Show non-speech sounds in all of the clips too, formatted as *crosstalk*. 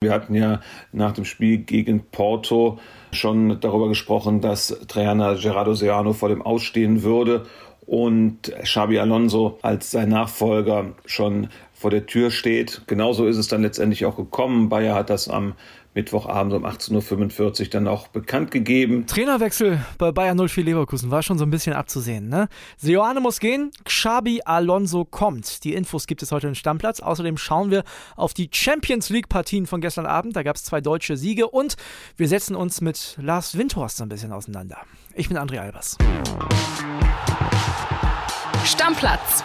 Wir hatten ja nach dem Spiel gegen Porto schon darüber gesprochen, dass Trainer Gerardo Seano vor dem Ausstehen würde und Xabi Alonso als sein Nachfolger schon vor der Tür steht. Genauso ist es dann letztendlich auch gekommen. Bayer hat das am Mittwochabend um 18.45 Uhr dann auch bekannt gegeben. Trainerwechsel bei Bayern 04 Leverkusen war schon so ein bisschen abzusehen. Ne? Seoane muss gehen, Xabi Alonso kommt. Die Infos gibt es heute im Stammplatz. Außerdem schauen wir auf die Champions League-Partien von gestern Abend. Da gab es zwei deutsche Siege und wir setzen uns mit Lars Windhorst so ein bisschen auseinander. Ich bin André Albers. Stammplatz.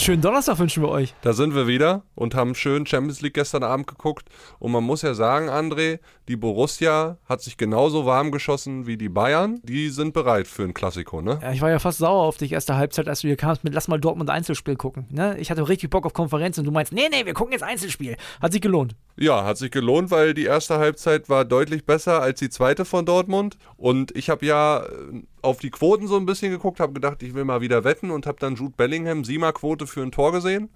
Einen schönen Donnerstag wünschen wir euch. Da sind wir wieder und haben schön Champions League gestern Abend geguckt. Und man muss ja sagen, André, die Borussia hat sich genauso warm geschossen wie die Bayern. Die sind bereit für ein Klassiko, ne? Ja, ich war ja fast sauer auf dich erste Halbzeit, als du hier kamst mit Lass mal Dortmund Einzelspiel gucken. Ne? Ich hatte richtig Bock auf Konferenz und du meinst, nee, nee, wir gucken jetzt Einzelspiel. Hat sich gelohnt. Ja, hat sich gelohnt, weil die erste Halbzeit war deutlich besser als die zweite von Dortmund. Und ich habe ja äh, auf die Quoten so ein bisschen geguckt, habe gedacht, ich will mal wieder wetten und habe dann Jude Bellingham, Siemer-Quote für ein Tor gesehen.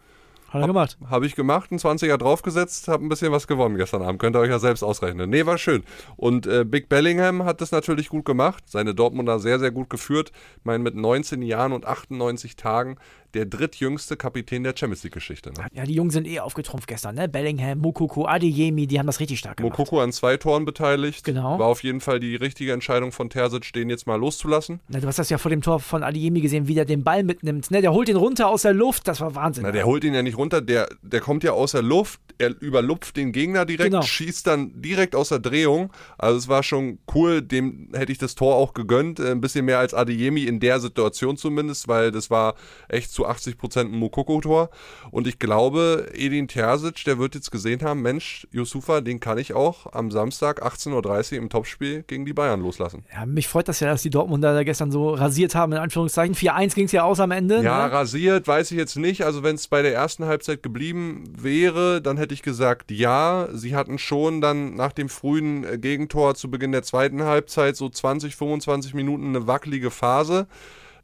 Hat er gemacht. Habe ich gemacht, einen 20er draufgesetzt, habe ein bisschen was gewonnen gestern Abend. Könnt ihr euch ja selbst ausrechnen. Nee, war schön. Und äh, Big Bellingham hat das natürlich gut gemacht. Seine Dortmunder sehr, sehr gut geführt. Ich meine, mit 19 Jahren und 98 Tagen der drittjüngste Kapitän der Champions League-Geschichte. Ne? Ja, die Jungs sind eh aufgetrumpft gestern, ne? Bellingham, Mukoko, Adeyemi, die haben das richtig stark gemacht. Mukoko an zwei Toren beteiligt. Genau. War auf jeden Fall die richtige Entscheidung von Terzic, den jetzt mal loszulassen. Na, du hast das ja vor dem Tor von Adeyemi gesehen, wie der den Ball mitnimmt. Ne? Der holt ihn runter aus der Luft, das war Wahnsinn. Na, der holt ihn ja nicht runter, der, der kommt ja aus der Luft, er überlupft den Gegner direkt, Genau. schießt dann direkt aus der Drehung. Also es war schon cool, dem hätte ich das Tor auch gegönnt. Äh, Ein bisschen mehr als Adeyemi in der Situation zumindest, weil das war echt zu 80 Prozent ein Mukoko-Tor. Und ich glaube, Edin Terzic, der wird jetzt gesehen haben, Mensch, Yusufa, den kann ich auch am Samstag 18.30 Uhr im Topspiel gegen die Bayern loslassen. Ja, mich freut das ja, dass die Dortmunder da gestern so rasiert haben, in Anführungszeichen. 4-1 ging es ja aus am Ende. Ja, ne? rasiert weiß ich jetzt nicht. Also wenn es bei der ersten Halbzeit geblieben wäre, dann hätte ich gesagt, ja. Sie hatten schon dann nach dem frühen äh, Gegentor zu Beginn der zweiten Halbzeit so 20, 25 Minuten eine wackelige Phase.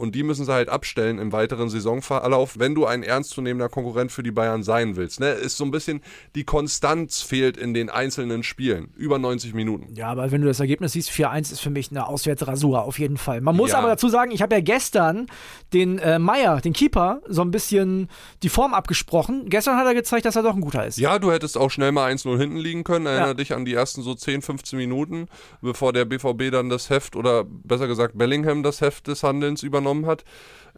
Und die müssen sie halt abstellen im weiteren Saisonverlauf, wenn du ein ernstzunehmender Konkurrent für die Bayern sein willst. Ne? Ist so ein bisschen, die Konstanz fehlt in den einzelnen Spielen. Über 90 Minuten. Ja, aber wenn du das Ergebnis siehst, 4-1 ist für mich eine Auswärtsrasur auf jeden Fall. Man muss Ja. aber dazu sagen, ich habe ja gestern den äh, Meier, den Keeper, so ein bisschen die Form abgesprochen. Gestern hat er gezeigt, dass er doch ein guter ist. Ja, du hättest auch schnell mal 1-0 hinten liegen können. Erinnere Ja. dich an die ersten so 10, 15 Minuten, bevor der BVB dann das Heft oder besser gesagt Bellingham das Heft des Handelns übernommen hat.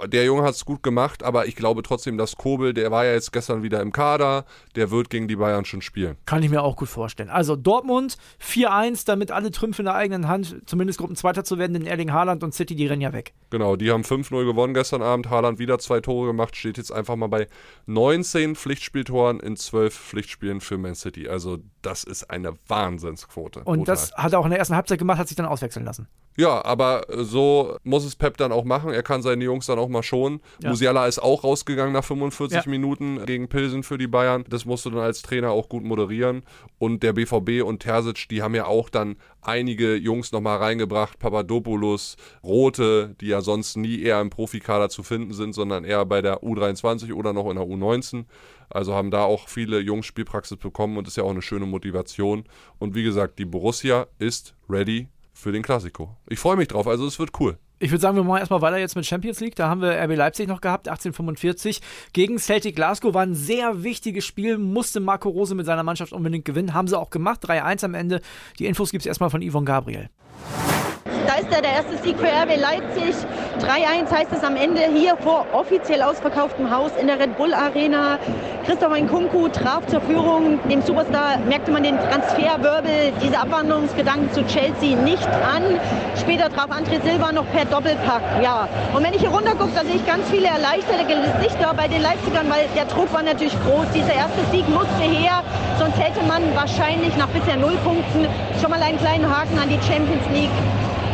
Der Junge hat es gut gemacht, aber ich glaube trotzdem, dass Kobel, der war ja jetzt gestern wieder im Kader, der wird gegen die Bayern schon spielen. Kann ich mir auch gut vorstellen. Also Dortmund 4-1, damit alle Trümpfe in der eigenen Hand, zumindest Gruppenzweiter zu werden, denn Erling Haaland und City, die rennen ja weg. Genau, die haben 5-0 gewonnen gestern Abend. Haaland wieder zwei Tore gemacht, steht jetzt einfach mal bei 19 Pflichtspieltoren in 12 Pflichtspielen für Man City. Also, das ist eine Wahnsinnsquote. Und Brutal. das hat er auch in der ersten Halbzeit gemacht, hat sich dann auswechseln lassen. Ja, aber so muss es Pep dann auch machen. Er kann seine Jungs dann auch mal schonen. Ja. Musiala ist auch rausgegangen nach 45 Ja. Minuten gegen Pilsen für die Bayern. Das musst du dann als Trainer auch gut moderieren. Und der BVB und Terzic, die haben ja auch dann einige Jungs nochmal reingebracht. Papadopoulos, Rote, die ja sonst nie eher im Profikader zu finden sind, sondern eher bei der U23 oder noch in der U19. Also haben da auch viele Jungs Spielpraxis bekommen und ist ja auch eine schöne Motivation. Und wie gesagt, die Borussia ist ready für den Klassiko. Ich freue mich drauf, also es wird cool. Ich würde sagen, wir machen erstmal weiter jetzt mit Champions League. Da haben wir RB Leipzig noch gehabt, 1845. Gegen Celtic Glasgow war ein sehr wichtiges Spiel, musste Marco Rose mit seiner Mannschaft unbedingt gewinnen. Haben sie auch gemacht, 3-1 am Ende. Die Infos gibt es erstmal von Yvonne Gabriel. Da ist er, der erste Sieg für RB Leipzig. 3-1 heißt es am Ende hier vor offiziell ausverkauftem Haus in der Red Bull Arena. Christoph Nkunku traf zur Führung. Dem Superstar merkte man den Transferwirbel, diese Abwanderungsgedanken zu Chelsea nicht an. Später traf André Silva noch per Doppelpack. Ja. Und wenn ich hier runter gucke, da sehe ich ganz viele erleichterte Gesichter bei den Leipzigern, weil der Druck war natürlich groß. Dieser erste Sieg musste her, sonst hätte man wahrscheinlich nach bisher null Punkten schon mal einen kleinen Haken an die Champions League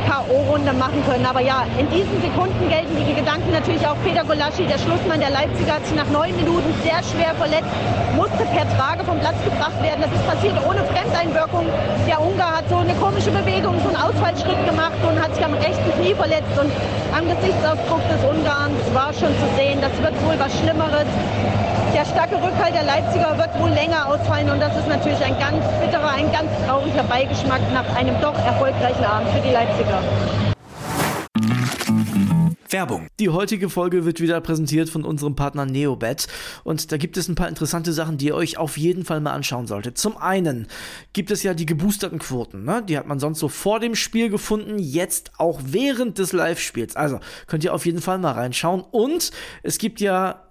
K.O.-Runde machen können. Aber ja, in diesen Sekunden gelten die Gedanken natürlich auch Peter Golaschi, der Schlussmann der Leipziger, hat sich nach neun Minuten sehr schwer verletzt, musste per Trage vom Platz gebracht werden. Das ist passiert ohne Fremdeinwirkung. Der Ungar hat so eine komische Bewegung, so einen Ausfallschritt gemacht und hat sich am rechten Knie verletzt. Und am Gesichtsausdruck des Ungarns war schon zu sehen, das wird wohl was Schlimmeres. Der starke Rückhalt der Leipziger wird wohl länger ausfallen und das ist natürlich ein ganz bitterer, ein ganz trauriger Beigeschmack nach einem doch erfolgreichen Abend für die Leipziger. Werbung. Die heutige Folge wird wieder präsentiert von unserem Partner Neobet und da gibt es ein paar interessante Sachen, die ihr euch auf jeden Fall mal anschauen solltet. Zum einen gibt es ja die geboosterten Quoten, ne? die hat man sonst so vor dem Spiel gefunden, jetzt auch während des Live-Spiels. Also könnt ihr auf jeden Fall mal reinschauen und es gibt ja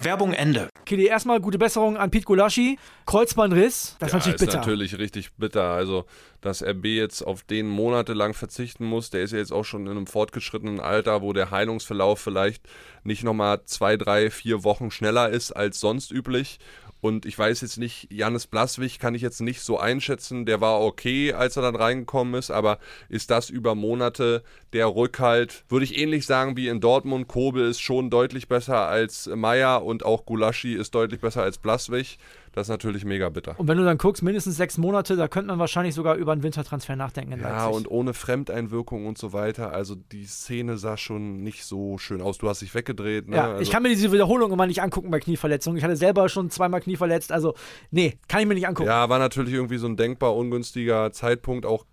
Werbung Ende. Kili, erstmal gute Besserung an Pete Gulaschi. Kreuzbandriss, das ist ja, natürlich ist bitter. natürlich richtig bitter. Also, dass RB jetzt auf den monatelang verzichten muss, der ist ja jetzt auch schon in einem fortgeschrittenen Alter, wo der Heilungsverlauf vielleicht nicht nochmal zwei, drei, vier Wochen schneller ist als sonst üblich. Und ich weiß jetzt nicht, Janis Blaswig kann ich jetzt nicht so einschätzen. Der war okay, als er dann reingekommen ist, aber ist das über Monate der Rückhalt? Würde ich ähnlich sagen wie in Dortmund. Kobel ist schon deutlich besser als Meier und auch Gulaschi ist deutlich besser als Blaswig. Das ist natürlich mega bitter. Und wenn du dann guckst, mindestens sechs Monate, da könnte man wahrscheinlich sogar über einen Wintertransfer nachdenken in Ja, Leipzig. und ohne Fremdeinwirkung und so weiter. Also die Szene sah schon nicht so schön aus. Du hast dich weggedreht. Ne? ja, also, ich kann mir diese Wiederholung immer nicht angucken bei Knieverletzungen. Ich hatte selber schon zweimal Knie verletzt, also nee, kann ich mir nicht angucken. Ja, war natürlich irgendwie so ein denkbar ungünstiger Zeitpunkt, auch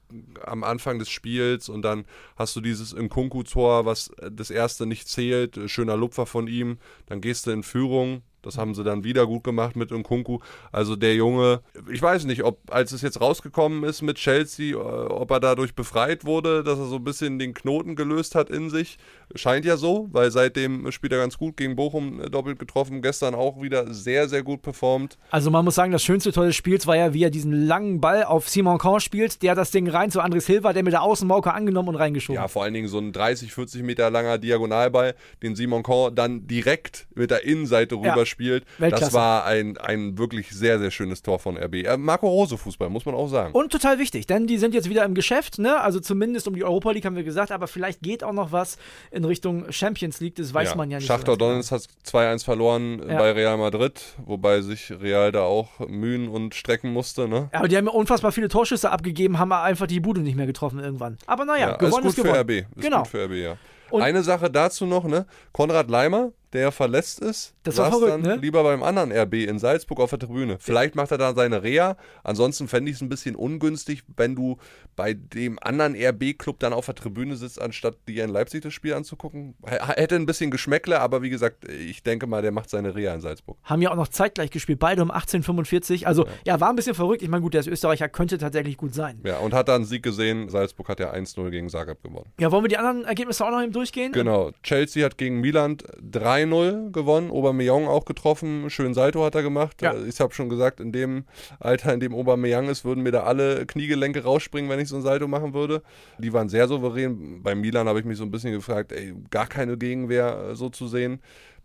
am Anfang des Spiels. Und dann hast du dieses Nkunku-Tor, was das erste nicht zählt. Schöner Lupfer von ihm. Dann gehst du in Führung. Das haben sie dann wieder gut gemacht mit Nkunku. Also der Junge, ich weiß nicht, ob als es jetzt rausgekommen ist mit Chelsea, äh, ob er dadurch befreit wurde, dass er so ein bisschen den Knoten gelöst hat in sich. Scheint ja so, weil seitdem spielt er ganz gut gegen Bochum äh, doppelt getroffen. Gestern auch wieder sehr, sehr gut performt. Also man muss sagen, das schönste Tor des Spiels war ja, wie er diesen langen Ball auf Simon Kahn spielt, der das Ding rein zu André Silva, der mit der Außenmauke angenommen und reingeschoben. Ja, vor allen Dingen so ein 30, 40 Meter langer Diagonalball, den Simon Kahn dann direkt mit der Innenseite Ja. Rüberspielt. Weltklasse. Das war ein, ein wirklich sehr, sehr schönes Tor von RB. Äh, Marco Rose Fußball, muss man auch sagen. Und total wichtig, denn die sind jetzt wieder im Geschäft, ne? Also zumindest um die Europa League haben wir gesagt, aber vielleicht geht auch noch was in Richtung Champions League, das weiß man ja nicht. so Schachtar ganz genau. Donetsk hat 2-1 verloren Ja. bei Real Madrid, wobei sich Real da auch mühen und strecken musste. Ne? Ja, aber die haben ja unfassbar viele Torschüsse abgegeben, haben einfach die Bude nicht mehr getroffen irgendwann. Aber naja, Ja, gewonnen ist ist gut für gewonnen. RB. Ist genau. gut für RB, ja. Und- Eine Sache dazu noch, ne? Konrad Leimer, der verletzt ist, Das war saß verrückt, dann ne? lieber beim anderen RB in Salzburg auf der Tribüne. Vielleicht macht er da seine Reha. Ansonsten fände ich es ein bisschen ungünstig, wenn du bei dem anderen RB-Club dann auf der Tribüne sitzt, anstatt dir in Leipzig das Spiel anzugucken. Hätte ein bisschen Geschmäckle, aber wie gesagt, ich denke mal, der macht seine Reha in Salzburg. Haben ja auch noch zeitgleich gespielt, beide um 1845. Also ja, war ein bisschen verrückt. Ich meine, gut, der ist Österreicher, könnte tatsächlich gut sein. Ja, und hat da einen Sieg gesehen. Salzburg hat ja 1-0 gegen Zagreb gewonnen. Ja, wollen wir die anderen Ergebnisse auch noch eben durchgehen? Genau. Chelsea hat gegen Milan 3-0 gewonnen. Aubameyang auch getroffen. Schön Salto hat er gemacht. Ja. Ich habe schon gesagt, in dem Alter, in dem Aubameyang ist, würden mir da alle Kniegelenke rausspringen, wenn ich so ein Salto machen würde. Die waren sehr souverän. Bei Milan habe ich mich so ein bisschen gefragt, ey, gar keine Gegenwehr äh, so zu sehen.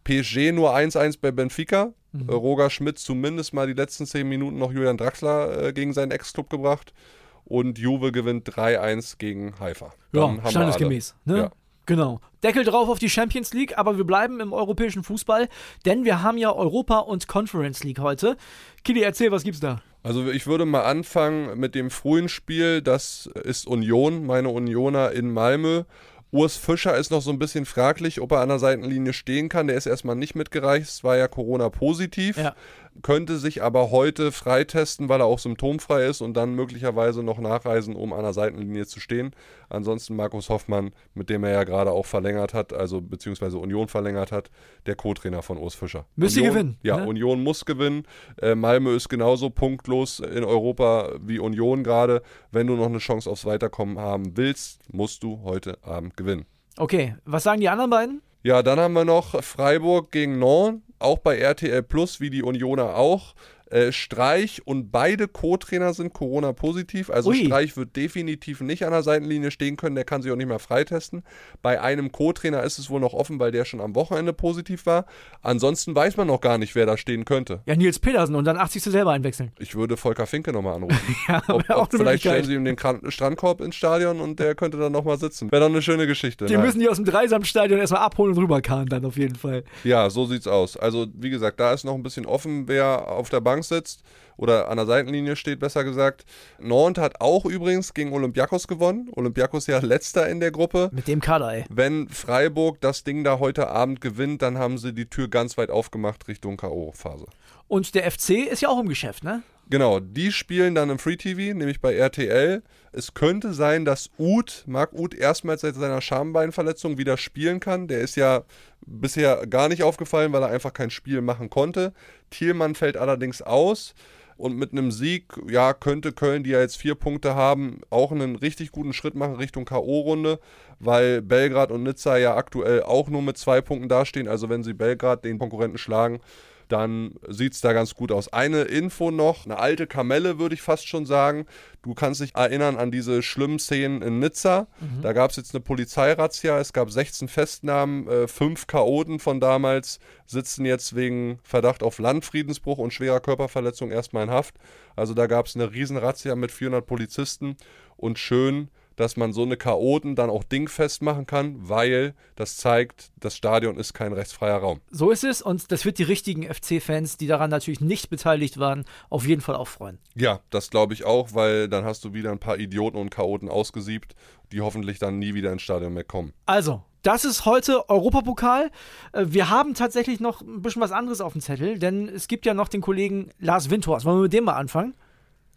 PSG nur 1-1 bei Benfica. Äh, Roger Schmidt zumindest mal die letzten 10 Minuten noch Julian Draxler äh, gegen seinen Ex-Club gebracht. Und Juve gewinnt 3-1 gegen Haifa. Ja, Dann standesgemäß. Ne? Ja. Genau. Deckel drauf auf die Champions League, aber wir bleiben im europäischen Fußball, denn wir haben ja Europa und Conference League heute. Kili, erzähl, was gibt's da? Also ich würde mal anfangen mit dem frühen Spiel, das ist Union, meine Unioner in Malmö. Urs Fischer ist noch so ein bisschen fraglich, ob er an der Seitenlinie stehen kann. Der ist erstmal nicht mitgereicht, war ja Corona-positiv. Ja könnte sich aber heute freitesten, weil er auch symptomfrei ist und dann möglicherweise noch nachreisen, um an der Seitenlinie zu stehen. Ansonsten Markus Hoffmann, mit dem er ja gerade auch verlängert hat, also beziehungsweise Union verlängert hat, der Co-Trainer von Urs Fischer. Müsste gewinnen. Ja, ne? Union muss gewinnen. Äh, Malmö ist genauso punktlos in Europa wie Union gerade. Wenn du noch eine Chance aufs Weiterkommen haben willst, musst du heute Abend gewinnen. Okay, was sagen die anderen beiden? Ja, dann haben wir noch Freiburg gegen Nantes auch bei RTL Plus, wie die Unioner auch. Äh, Streich und beide Co-Trainer sind Corona-positiv. Also Ui. Streich wird definitiv nicht an der Seitenlinie stehen können, der kann sich auch nicht mehr freitesten. Bei einem Co-Trainer ist es wohl noch offen, weil der schon am Wochenende positiv war. Ansonsten weiß man noch gar nicht, wer da stehen könnte. Ja, Nils Petersen und dann 80. selber einwechseln. Ich würde Volker Finke nochmal anrufen. *laughs* ja, ob, ob vielleicht stellen sie ihm den Strandkorb ins Stadion und der könnte dann nochmal sitzen. Wäre doch eine schöne Geschichte. Die Nein. müssen die aus dem Dreisamstadion erstmal abholen und rüberkarren dann auf jeden Fall. Ja, so sieht's aus. Also wie gesagt, da ist noch ein bisschen offen, wer auf der Bank sitzt oder an der Seitenlinie steht, besser gesagt. Nantes hat auch übrigens gegen Olympiakos gewonnen. Olympiakos ja letzter in der Gruppe. Mit dem Kader, ey. Wenn Freiburg das Ding da heute Abend gewinnt, dann haben sie die Tür ganz weit aufgemacht Richtung K.O.-Phase. Und der FC ist ja auch im Geschäft, ne? Genau, die spielen dann im Free TV, nämlich bei RTL. Es könnte sein, dass Uth, Marc Uth, erstmals seit seiner Schambeinverletzung wieder spielen kann. Der ist ja bisher gar nicht aufgefallen, weil er einfach kein Spiel machen konnte. Thielmann fällt allerdings aus. Und mit einem Sieg, ja, könnte Köln, die ja jetzt vier Punkte haben, auch einen richtig guten Schritt machen Richtung K.O.-Runde, weil Belgrad und Nizza ja aktuell auch nur mit zwei Punkten dastehen. Also wenn sie Belgrad den Konkurrenten schlagen, dann sieht es da ganz gut aus. Eine Info noch, eine alte Kamelle würde ich fast schon sagen. Du kannst dich erinnern an diese schlimmen Szenen in Nizza. Mhm. Da gab es jetzt eine Polizeirazzia, es gab 16 Festnahmen, äh, fünf Chaoten von damals sitzen jetzt wegen Verdacht auf Landfriedensbruch und schwerer Körperverletzung erstmal in Haft. Also da gab es eine Riesenrazzia mit 400 Polizisten und schön, dass man so eine Chaoten dann auch dingfest machen kann, weil das zeigt, das Stadion ist kein rechtsfreier Raum. So ist es und das wird die richtigen FC-Fans, die daran natürlich nicht beteiligt waren, auf jeden Fall auch freuen. Ja, das glaube ich auch, weil dann hast du wieder ein paar Idioten und Chaoten ausgesiebt, die hoffentlich dann nie wieder ins Stadion mehr kommen. Also, das ist heute Europapokal. Äh, wir haben tatsächlich noch ein bisschen was anderes auf dem Zettel, denn es gibt ja noch den Kollegen Lars Windhorst. Wollen wir mit dem mal anfangen?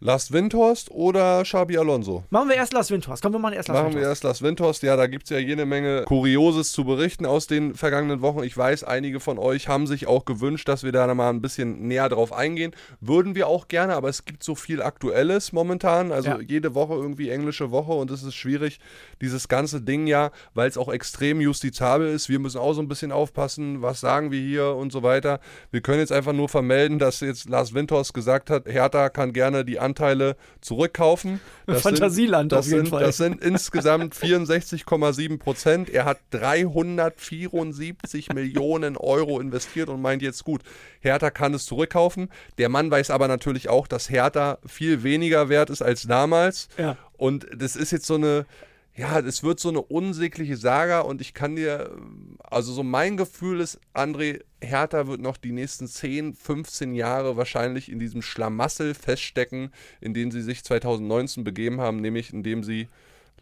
Lars Windhorst oder Xabi Alonso? Machen wir erst Lars Windhorst. Komm, wir machen erst Lars machen Windhorst. Machen wir erst Lars Windhorst. Ja, da gibt es ja jede Menge Kurioses zu berichten aus den vergangenen Wochen. Ich weiß, einige von euch haben sich auch gewünscht, dass wir da mal ein bisschen näher drauf eingehen. Würden wir auch gerne, aber es gibt so viel Aktuelles momentan. Also ja. jede Woche irgendwie englische Woche und es ist schwierig, dieses ganze Ding ja, weil es auch extrem justizabel ist. Wir müssen auch so ein bisschen aufpassen, was sagen wir hier und so weiter. Wir können jetzt einfach nur vermelden, dass jetzt Lars Windhorst gesagt hat, Hertha kann gerne die Anteile zurückkaufen. Das Fantasieland sind, auf jeden sind, Fall. Das sind insgesamt 64,7 Prozent. Er hat 374 Millionen Euro investiert und meint jetzt gut, Hertha kann es zurückkaufen. Der Mann weiß aber natürlich auch, dass Hertha viel weniger wert ist als damals. Ja. Und das ist jetzt so eine, ja, es wird so eine unsägliche Saga und ich kann dir, also so mein Gefühl ist, André, Hertha wird noch die nächsten 10, 15 Jahre wahrscheinlich in diesem Schlamassel feststecken, in den sie sich 2019 begeben haben, nämlich indem sie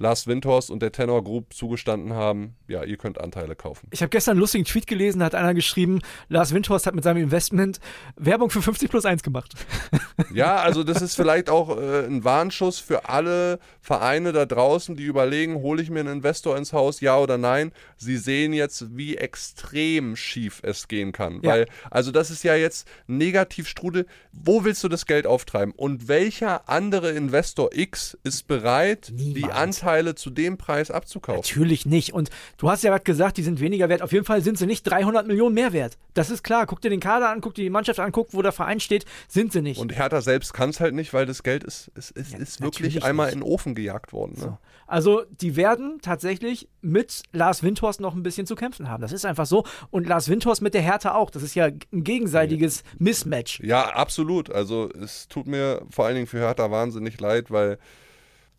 Lars Windhorst und der Tenor Group zugestanden haben, ja, ihr könnt Anteile kaufen. Ich habe gestern einen lustigen Tweet gelesen, da hat einer geschrieben, Lars Windhorst hat mit seinem Investment Werbung für 50 plus 1 gemacht. *laughs* Ja, also das ist vielleicht auch äh, ein Warnschuss für alle Vereine da draußen, die überlegen, hole ich mir einen Investor ins Haus, ja oder nein. Sie sehen jetzt, wie extrem schief es gehen kann. Ja. Weil, also das ist ja jetzt Negativstrudel. Wo willst du das Geld auftreiben? Und welcher andere Investor X ist bereit, Niemand. die Anteile Anteile zu dem Preis abzukaufen. Natürlich nicht. Und du hast ja gerade gesagt, die sind weniger wert. Auf jeden Fall sind sie nicht 300 Millionen mehr wert. Das ist klar. Guck dir den Kader an, guck dir die Mannschaft an, guck, wo der Verein steht. Sind sie nicht. Und Hertha selbst kann es halt nicht, weil das Geld ist, ist, ist, ja, ist wirklich einmal nicht. in den Ofen gejagt worden. Ne? So. Also, die werden tatsächlich mit Lars Windhorst noch ein bisschen zu kämpfen haben. Das ist einfach so. Und Lars Windhorst mit der Hertha auch. Das ist ja ein gegenseitiges Mismatch. Ja, absolut. Also, es tut mir vor allen Dingen für Hertha wahnsinnig leid, weil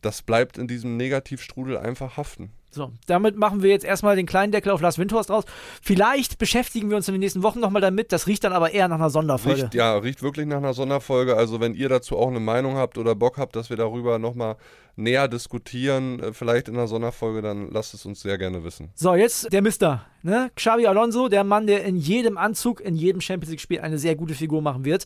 das bleibt in diesem Negativstrudel einfach haften. So, damit machen wir jetzt erstmal den kleinen Deckel auf Lars Windhorst raus. Vielleicht beschäftigen wir uns in den nächsten Wochen nochmal damit. Das riecht dann aber eher nach einer Sonderfolge. Riecht, ja, riecht wirklich nach einer Sonderfolge. Also wenn ihr dazu auch eine Meinung habt oder Bock habt, dass wir darüber nochmal näher diskutieren, äh, vielleicht in einer Sonderfolge, dann lasst es uns sehr gerne wissen. So, jetzt der Mister, ne? Xavi Alonso, der Mann, der in jedem Anzug, in jedem Champions League-Spiel eine sehr gute Figur machen wird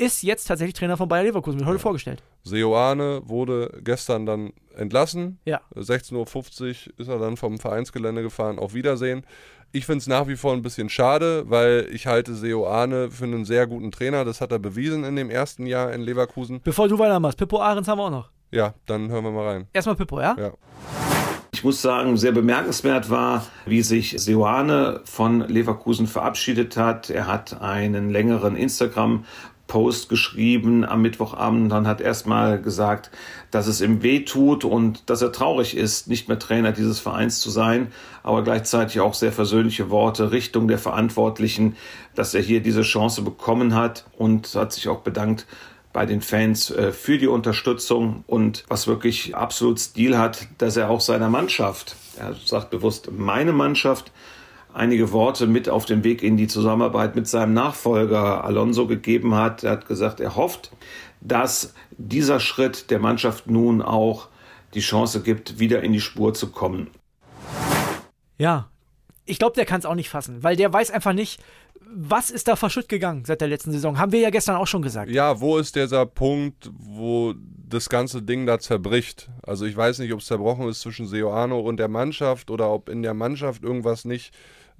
ist jetzt tatsächlich Trainer von Bayer Leverkusen, wird heute ja. vorgestellt. Seoane wurde gestern dann entlassen. Ja. 16.50 Uhr ist er dann vom Vereinsgelände gefahren. Auf Wiedersehen. Ich finde es nach wie vor ein bisschen schade, weil ich halte Seoane für einen sehr guten Trainer. Das hat er bewiesen in dem ersten Jahr in Leverkusen. Bevor du weitermachst, Pippo Ahrens haben wir auch noch. Ja, dann hören wir mal rein. Erstmal Pippo, ja? Ja. Ich muss sagen, sehr bemerkenswert war, wie sich Seoane von Leverkusen verabschiedet hat. Er hat einen längeren Instagram Post geschrieben am Mittwochabend und hat erstmal gesagt, dass es ihm weh tut und dass er traurig ist, nicht mehr Trainer dieses Vereins zu sein, aber gleichzeitig auch sehr versöhnliche Worte Richtung der Verantwortlichen, dass er hier diese Chance bekommen hat und hat sich auch bedankt bei den Fans äh, für die Unterstützung und was wirklich absolut Stil hat, dass er auch seiner Mannschaft, er sagt bewusst meine Mannschaft, einige Worte mit auf den Weg in die Zusammenarbeit mit seinem Nachfolger Alonso gegeben hat. Er hat gesagt, er hofft, dass dieser Schritt der Mannschaft nun auch die Chance gibt, wieder in die Spur zu kommen. Ja, ich glaube, der kann es auch nicht fassen, weil der weiß einfach nicht, was ist da verschütt gegangen seit der letzten Saison. Haben wir ja gestern auch schon gesagt. Ja, wo ist dieser Punkt, wo das ganze Ding da zerbricht? Also ich weiß nicht, ob es zerbrochen ist zwischen Seoano und der Mannschaft oder ob in der Mannschaft irgendwas nicht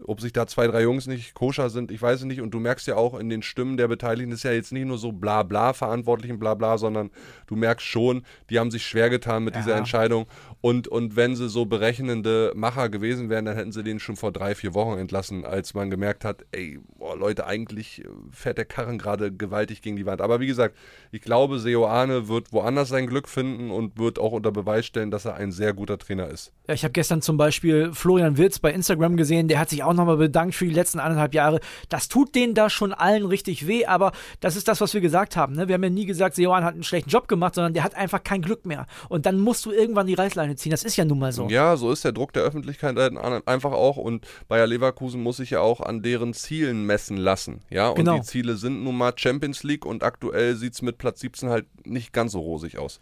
ob sich da zwei, drei Jungs nicht koscher sind, ich weiß es nicht. Und du merkst ja auch in den Stimmen der Beteiligten, ist ja jetzt nicht nur so bla bla Verantwortlichen, bla bla, sondern du merkst schon, die haben sich schwer getan mit ja. dieser Entscheidung. Und, und wenn sie so berechnende Macher gewesen wären, dann hätten sie den schon vor drei, vier Wochen entlassen, als man gemerkt hat, ey, boah, Leute, eigentlich fährt der Karren gerade gewaltig gegen die Wand. Aber wie gesagt, ich glaube, Seoane wird woanders sein Glück finden und wird auch unter Beweis stellen, dass er ein sehr guter Trainer ist. Ja, ich habe gestern zum Beispiel Florian Wirz bei Instagram gesehen, der hat sich auch nochmal bedankt für die letzten anderthalb Jahre. Das tut denen da schon allen richtig weh, aber das ist das, was wir gesagt haben. Ne? Wir haben ja nie gesagt, Seoane hat einen schlechten Job gemacht, sondern der hat einfach kein Glück mehr. Und dann musst du irgendwann die Reißleine Reißleine ziehen. Das ist ja nun mal so. Ja, so ist der Druck der Öffentlichkeit halt einfach auch. Und Bayer Leverkusen muss sich ja auch an deren Zielen messen lassen. Ja, und genau. die Ziele sind nun mal Champions League und aktuell sieht es mit Platz 17 halt nicht ganz so rosig aus.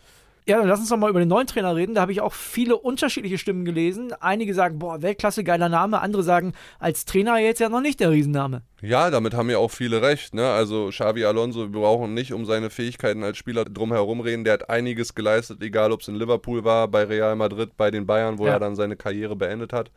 Ja, dann lass uns doch mal über den neuen Trainer reden. Da habe ich auch viele unterschiedliche Stimmen gelesen. Einige sagen, boah, Weltklasse, geiler Name. Andere sagen, als Trainer jetzt ja noch nicht der Riesenname. Ja, damit haben ja auch viele recht. Ne? Also Xavi Alonso, wir brauchen nicht um seine Fähigkeiten als Spieler drumherum reden. Der hat einiges geleistet, egal ob es in Liverpool war, bei Real Madrid, bei den Bayern, wo ja. er dann seine Karriere beendet hat.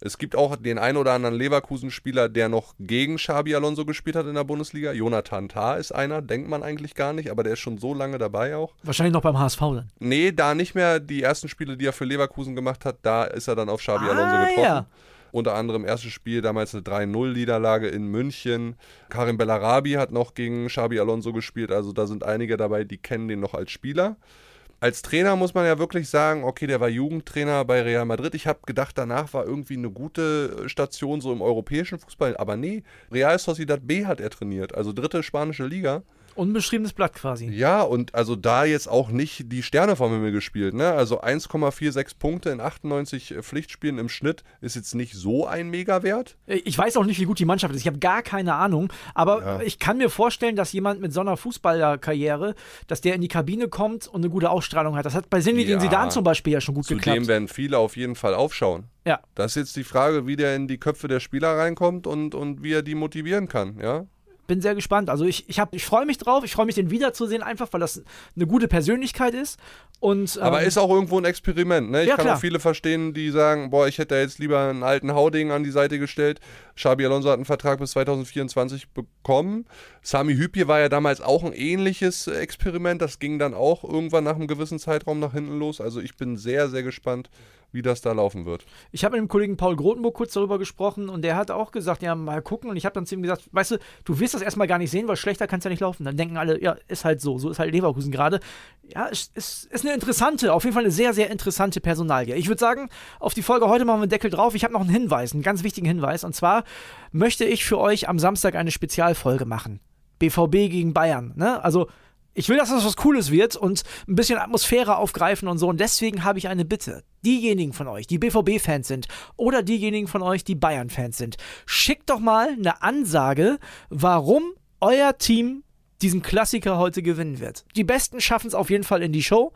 Es gibt auch den ein oder anderen Leverkusen-Spieler, der noch gegen Xabi Alonso gespielt hat in der Bundesliga. Jonathan Tah ist einer, denkt man eigentlich gar nicht, aber der ist schon so lange dabei auch. Wahrscheinlich noch beim HSV dann. Nee, da nicht mehr. Die ersten Spiele, die er für Leverkusen gemacht hat, da ist er dann auf Xabi ah, Alonso getroffen. Ja. Unter anderem erstes Spiel, damals eine 3-0-Niederlage in München. Karim Bellarabi hat noch gegen Xabi Alonso gespielt. Also da sind einige dabei, die kennen den noch als Spieler als Trainer muss man ja wirklich sagen, okay, der war Jugendtrainer bei Real Madrid. Ich habe gedacht, danach war irgendwie eine gute Station so im europäischen Fußball. Aber nee, Real Sociedad B hat er trainiert, also dritte spanische Liga. Unbeschriebenes Blatt quasi. Ja, und also da jetzt auch nicht die Sterne vom Himmel gespielt. Ne? Also 1,46 Punkte in 98 Pflichtspielen im Schnitt ist jetzt nicht so ein Megawert. Ich weiß auch nicht, wie gut die Mannschaft ist. Ich habe gar keine Ahnung. Aber ja. ich kann mir vorstellen, dass jemand mit so einer Fußballerkarriere, dass der in die Kabine kommt und eine gute Ausstrahlung hat. Das hat bei Sinidin ja, Sidan zum Beispiel ja schon gut zudem geklappt. Zudem werden viele auf jeden Fall aufschauen. Ja. Das ist jetzt die Frage, wie der in die Köpfe der Spieler reinkommt und, und wie er die motivieren kann. Ja bin sehr gespannt. Also ich, ich, ich freue mich drauf, ich freue mich, den wiederzusehen, einfach weil das eine gute Persönlichkeit ist. Und, ähm, Aber ist auch irgendwo ein Experiment, ne? Ich ja, kann klar. auch viele verstehen, die sagen, boah, ich hätte jetzt lieber einen alten Hauding an die Seite gestellt. Xabi Alonso hat einen Vertrag bis 2024 bekommen. Sami Hüpje war ja damals auch ein ähnliches Experiment. Das ging dann auch irgendwann nach einem gewissen Zeitraum nach hinten los. Also ich bin sehr, sehr gespannt, wie das da laufen wird. Ich habe mit dem Kollegen Paul Grotenburg kurz darüber gesprochen und der hat auch gesagt, ja, mal gucken. Und ich habe dann zu ihm gesagt, weißt du, du wirst das erstmal gar nicht sehen, weil schlechter kann es ja nicht laufen. Dann denken alle, ja, ist halt so, so ist halt Leverkusen gerade. Ja, ist, ist, ist eine interessante, auf jeden Fall eine sehr, sehr interessante Personalie. Ich würde sagen, auf die Folge heute machen wir einen Deckel drauf. Ich habe noch einen Hinweis, einen ganz wichtigen Hinweis. Und zwar möchte ich für euch am Samstag eine Spezialfolge machen. BVB gegen Bayern. Ne? Also Ich will, dass das was Cooles wird und ein bisschen Atmosphäre aufgreifen und so. Und deswegen habe ich eine Bitte. Diejenigen von euch, die BVB-Fans sind oder diejenigen von euch, die Bayern-Fans sind, schickt doch mal eine Ansage, warum euer Team diesen Klassiker heute gewinnen wird. Die Besten schaffen es auf jeden Fall in die Show.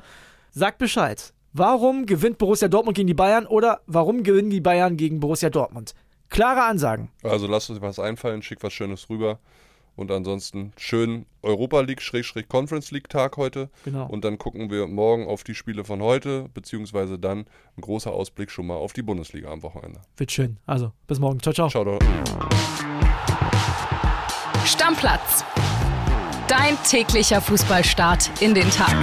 Sagt Bescheid. Warum gewinnt Borussia Dortmund gegen die Bayern oder warum gewinnen die Bayern gegen Borussia Dortmund? Klare Ansagen. Also lasst uns was einfallen, schickt was Schönes rüber. Und ansonsten schönen Europa League Conference League Tag heute. Genau. Und dann gucken wir morgen auf die Spiele von heute, beziehungsweise dann ein großer Ausblick schon mal auf die Bundesliga am Wochenende. Wird schön. Also, bis morgen. Ciao, ciao. Ciao. Doch. Stammplatz. Dein täglicher Fußballstart in den Tag.